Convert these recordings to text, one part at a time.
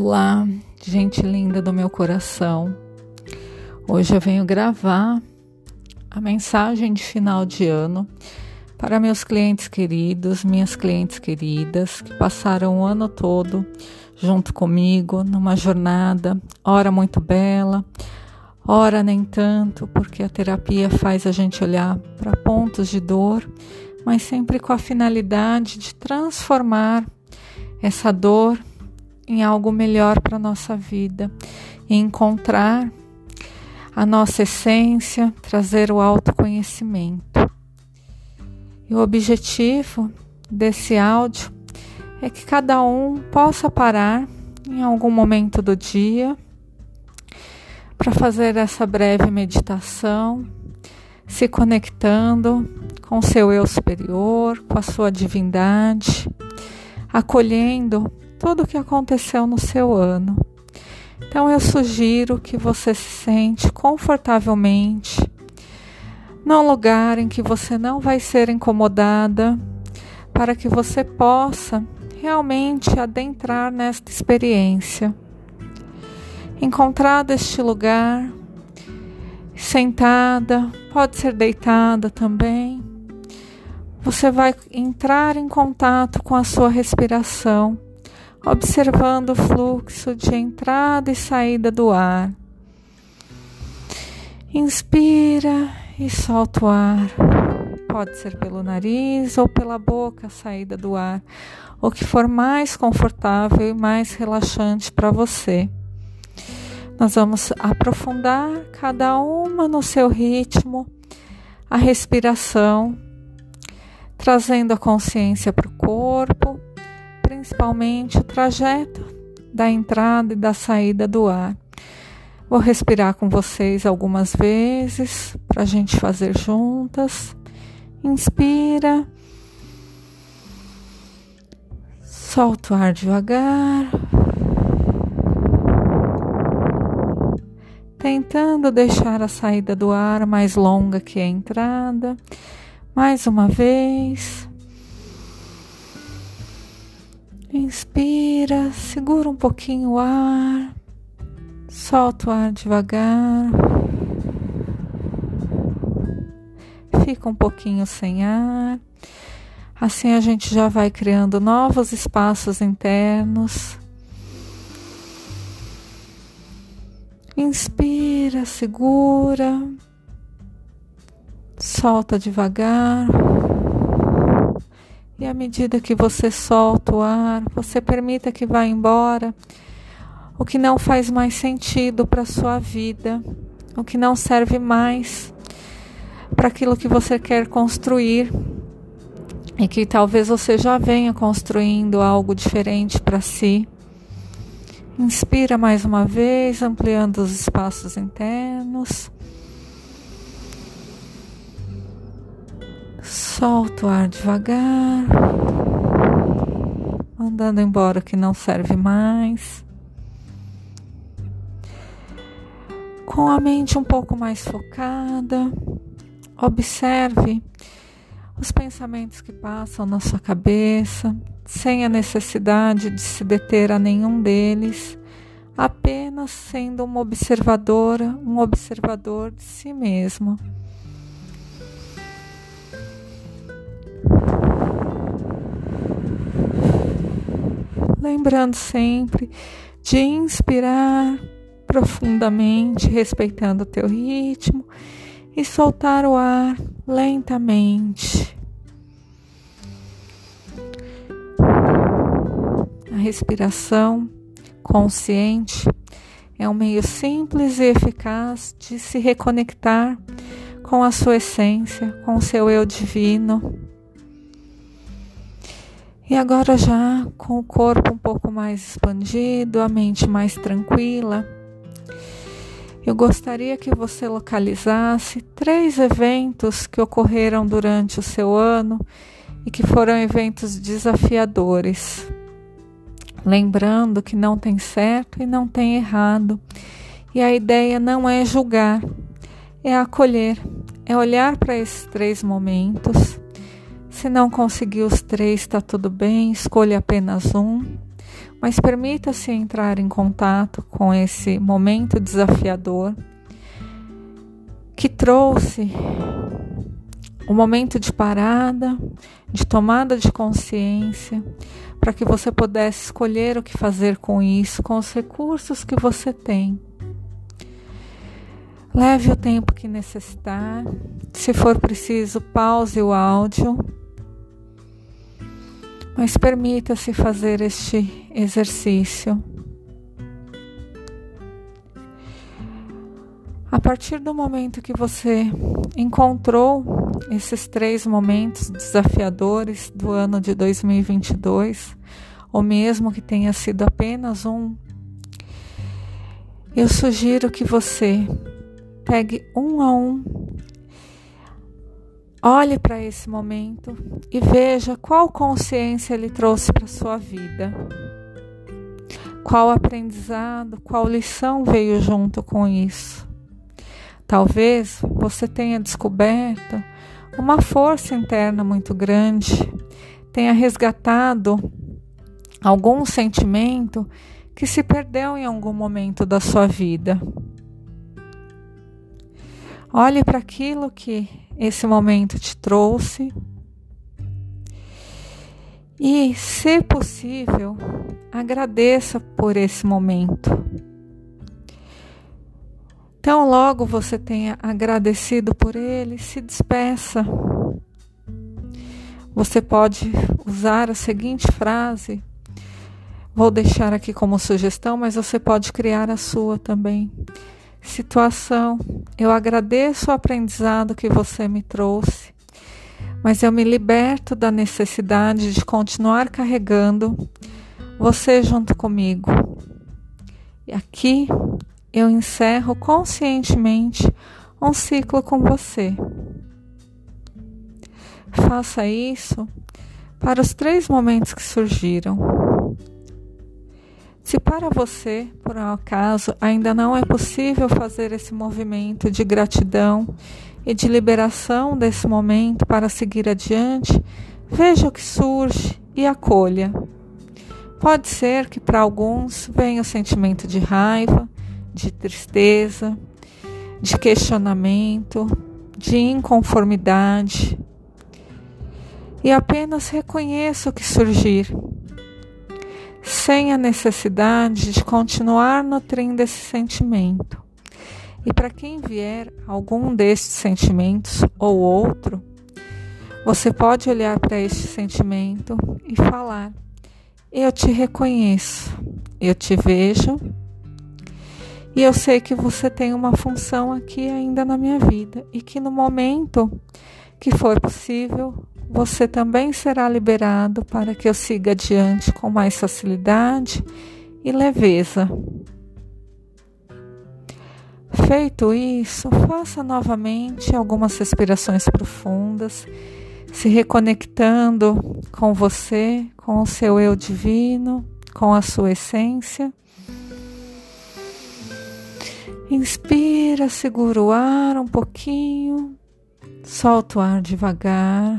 Olá, gente linda do meu coração. Hoje eu venho gravar a mensagem de final de ano para meus clientes queridos, minhas clientes queridas que passaram o ano todo junto comigo numa jornada, ora muito bela, ora nem tanto, porque a terapia faz a gente olhar para pontos de dor, mas sempre com a finalidade de transformar essa dor em algo melhor para a nossa vida e encontrar a nossa essência, trazer o autoconhecimento. E o objetivo desse áudio é que cada um possa parar em algum momento do dia para fazer essa breve meditação, se conectando com seu eu superior, com a sua divindade, acolhendo tudo o que aconteceu no seu ano. Então eu sugiro que você se sente confortavelmente num lugar em que você não vai ser incomodada, para que você possa realmente adentrar nesta experiência. Encontrado este lugar, sentada, pode ser deitada também, você vai entrar em contato com a sua respiração observando o fluxo de entrada e saída do ar. Inspira e solta o ar. Pode ser pelo nariz ou pela boca a saída do ar, o que for mais confortável e mais relaxante para você. Nós vamos aprofundar cada uma no seu ritmo, a respiração, trazendo a consciência para o corpo principalmente o trajeto da entrada e da saída do ar. Vou respirar com vocês algumas vezes para a gente fazer juntas. Inspira, solta o ar devagar, tentando deixar a saída do ar mais longa que a entrada. Mais uma vez. Inspira, segura um pouquinho o ar, solta o ar devagar, fica um pouquinho sem ar. Assim a gente já vai criando novos espaços internos. Inspira, segura, solta devagar. E à medida que você solta o ar, você permita que vá embora o que não faz mais sentido para a sua vida, o que não serve mais para aquilo que você quer construir e que talvez você já venha construindo algo diferente para si. Inspira mais uma vez, ampliando os espaços internos. Solta o ar devagar, mandando embora o que não serve mais. Com a mente um pouco mais focada, observe os pensamentos que passam na sua cabeça, sem a necessidade de se deter a nenhum deles, apenas sendo uma observadora, um observador de si mesmo. Lembrando sempre de inspirar profundamente, respeitando o teu ritmo e soltar o ar lentamente. A respiração consciente é um meio simples e eficaz de se reconectar com a sua essência, com o seu eu divino. E agora, já com o corpo um pouco mais expandido, a mente mais tranquila, eu gostaria que você localizasse três eventos que ocorreram durante o seu ano e que foram eventos desafiadores. Lembrando que não tem certo e não tem errado, e a ideia não é julgar, é acolher, é olhar para esses três momentos se não conseguir os três, está tudo bem, escolha apenas um. mas permita-se entrar em contato com esse momento desafiador que trouxe um momento de parada, de tomada de consciência, para que você pudesse escolher o que fazer com isso, com os recursos que você tem. Leve o tempo que necessitar. Se for preciso, pause o áudio. Mas permita-se fazer este exercício. A partir do momento que você encontrou esses três momentos desafiadores do ano de 2022, ou mesmo que tenha sido apenas um, eu sugiro que você pegue um a um, olhe para esse momento e veja qual consciência ele trouxe para sua vida. Qual aprendizado, qual lição veio junto com isso. Talvez você tenha descoberto uma força interna muito grande, tenha resgatado algum sentimento que se perdeu em algum momento da sua vida. Olhe para aquilo que esse momento te trouxe e, se possível, agradeça por esse momento. Então, logo você tenha agradecido por ele, se despeça. Você pode usar a seguinte frase. Vou deixar aqui como sugestão, mas você pode criar a sua também. Situação: Eu agradeço o aprendizado que você me trouxe, mas eu me liberto da necessidade de continuar carregando você junto comigo. E aqui eu encerro conscientemente um ciclo com você. Faça isso para os três momentos que surgiram. Se para você, por um acaso, ainda não é possível fazer esse movimento de gratidão e de liberação desse momento para seguir adiante, veja o que surge e acolha. Pode ser que para alguns venha o sentimento de raiva, de tristeza, de questionamento, de inconformidade. E apenas reconheça o que surgir, sem a necessidade de continuar nutrindo esse sentimento. E para quem vier algum destes sentimentos ou outro, você pode olhar para este sentimento e falar: Eu te reconheço, eu te vejo e eu sei que você tem uma função aqui ainda na minha vida e que no momento que for possível, você também será liberado para que eu siga adiante com mais facilidade e leveza. Feito isso, faça novamente algumas respirações profundas, se reconectando com você, com o seu eu divino, com a sua essência. Inspira, segura o ar um pouquinho, solta o ar devagar,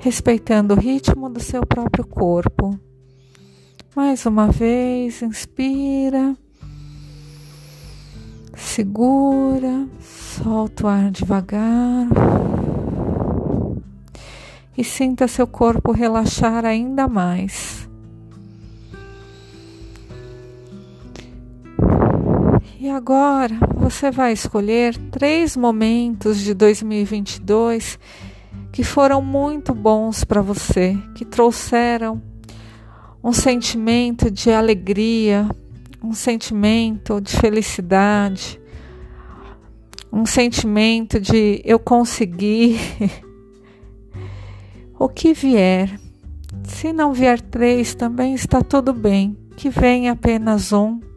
respeitando o ritmo do seu próprio corpo. Mais uma vez, inspira, segura, solta o ar devagar e sinta seu corpo relaxar ainda mais. E agora você vai escolher três momentos de 2022 que foram muito bons para você, que trouxeram um sentimento de alegria, um sentimento de felicidade, um sentimento de eu consegui. o que vier. Se não vier três, também está tudo bem. Que venha apenas um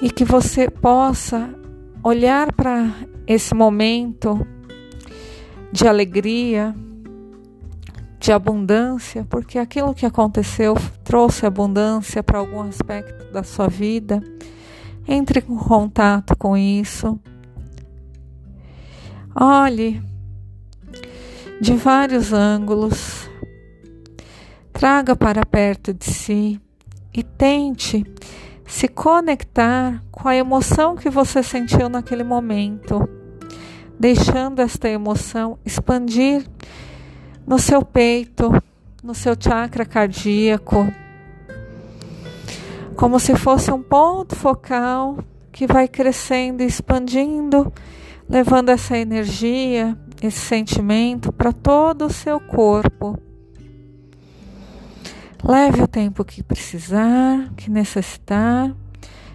e que você possa olhar para esse momento de alegria, de abundância, porque aquilo que aconteceu trouxe abundância para algum aspecto da sua vida. Entre em contato com isso. Olhe de vários ângulos. Traga para perto de si e tente se conectar com a emoção que você sentiu naquele momento, deixando esta emoção expandir no seu peito, no seu chakra cardíaco, como se fosse um ponto focal que vai crescendo e expandindo, levando essa energia, esse sentimento para todo o seu corpo. Leve o tempo que precisar, que necessitar.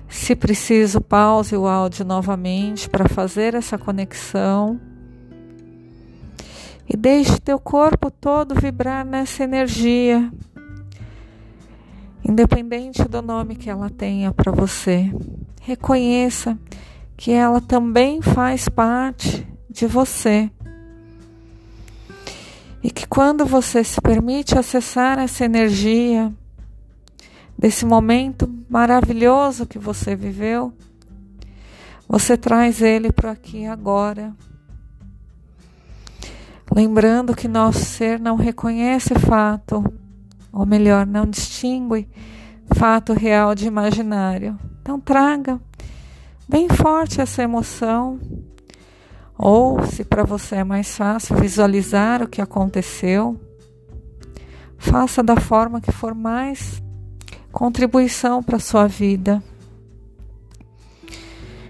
Se preciso, pause o áudio novamente para fazer essa conexão. E deixe teu corpo todo vibrar nessa energia, independente do nome que ela tenha para você. Reconheça que ela também faz parte de você e que quando você se permite acessar essa energia desse momento maravilhoso que você viveu, você traz ele para aqui agora. Lembrando que nosso ser não reconhece fato, ou melhor, não distingue fato real de imaginário. Então traga bem forte essa emoção ou, se para você é mais fácil visualizar o que aconteceu, faça da forma que for mais contribuição para a sua vida.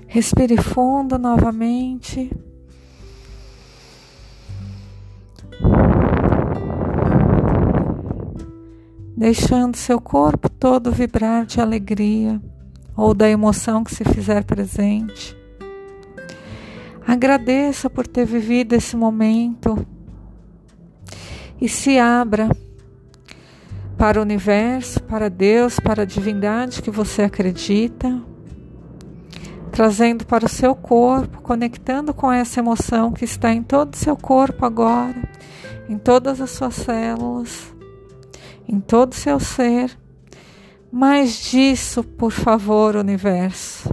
Respire fundo novamente. Deixando seu corpo todo vibrar de alegria ou da emoção que se fizer presente. Agradeça por ter vivido esse momento e se abra para o universo, para Deus, para a divindade que você acredita, trazendo para o seu corpo, conectando com essa emoção que está em todo o seu corpo agora, em todas as suas células, em todo o seu ser. Mais disso, por favor, universo.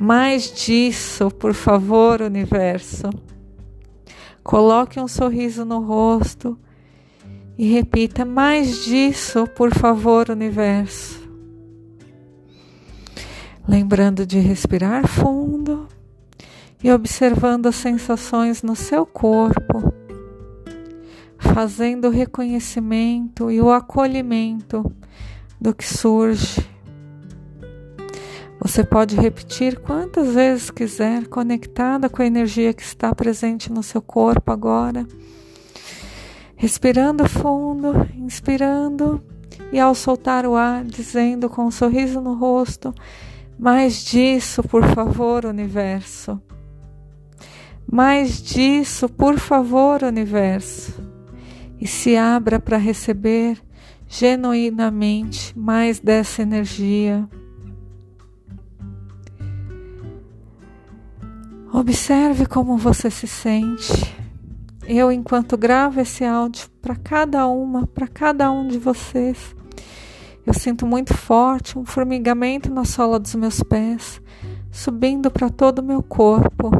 Mais disso, por favor, universo. Coloque um sorriso no rosto e repita: mais disso, por favor, universo. Lembrando de respirar fundo e observando as sensações no seu corpo, fazendo o reconhecimento e o acolhimento do que surge você pode repetir quantas vezes quiser, conectada com a energia que está presente no seu corpo agora. Respirando fundo, inspirando e ao soltar o ar, dizendo com um sorriso no rosto: Mais disso, por favor, universo. Mais disso, por favor, universo. E se abra para receber genuinamente mais dessa energia Observe como você se sente. Eu, enquanto gravo esse áudio para cada uma, para cada um de vocês, eu sinto muito forte um formigamento na sola dos meus pés, subindo para todo o meu corpo.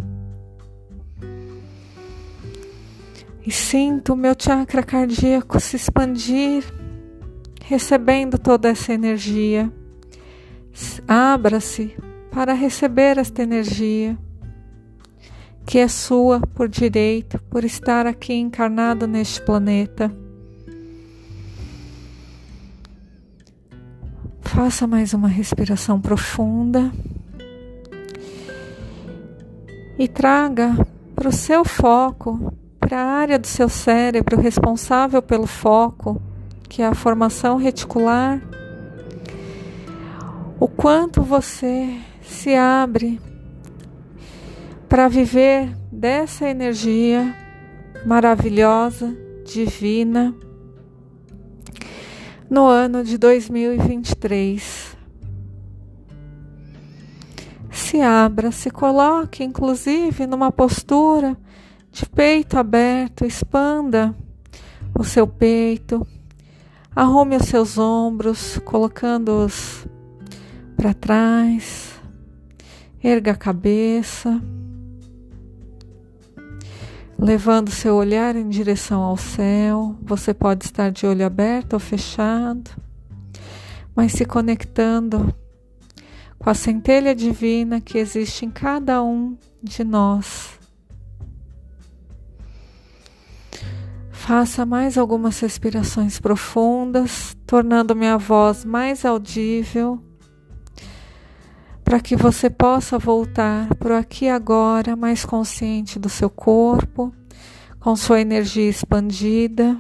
E sinto o meu chakra cardíaco se expandir, recebendo toda essa energia. Abra-se para receber esta energia que é sua por direito, por estar aqui encarnado neste planeta. Faça mais uma respiração profunda e traga para o seu foco, para a área do seu cérebro responsável pelo foco, que é a formação reticular, o quanto você se abre para viver dessa energia maravilhosa, divina, no ano de 2023. Se abra, se coloque, inclusive, numa postura de peito aberto, expanda o seu peito, arrume os seus ombros, colocando-os para trás, erga a cabeça. Levando seu olhar em direção ao céu. Você pode estar de olho aberto ou fechado, mas se conectando com a centelha divina que existe em cada um de nós. Faça mais algumas respirações profundas, tornando minha voz mais audível, para que você possa voltar para aqui agora, mais consciente do seu corpo, com sua energia expandida,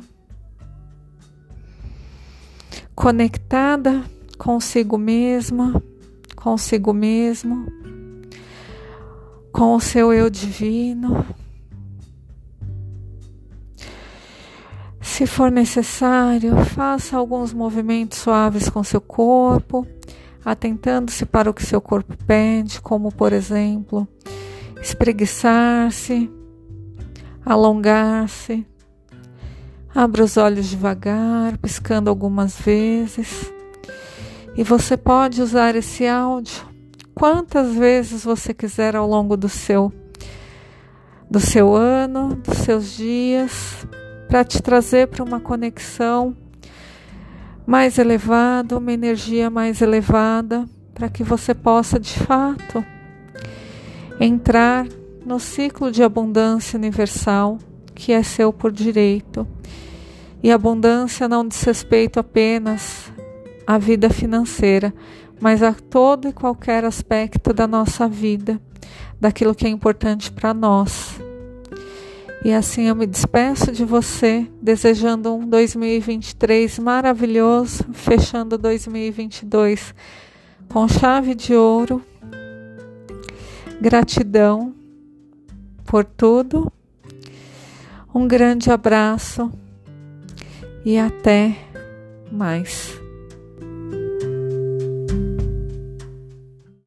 conectada consigo mesma consigo mesmo, com o seu eu divino. Se for necessário, faça alguns movimentos suaves com seu corpo, atentando-se para o que seu corpo pede, como por exemplo, espreguiçar-se, alongar-se. Abra os olhos devagar, piscando algumas vezes. E você pode usar esse áudio quantas vezes você quiser ao longo do seu do seu ano, dos seus dias, para te trazer para uma conexão mais elevada, uma energia mais elevada, para que você possa de fato entrar no ciclo de abundância universal que é seu por direito. E abundância não diz respeito apenas a vida financeira, mas a todo e qualquer aspecto da nossa vida, daquilo que é importante para nós. E assim eu me despeço de você, desejando um 2023 maravilhoso, fechando 2022 com chave de ouro. Gratidão por tudo. Um grande abraço e até mais.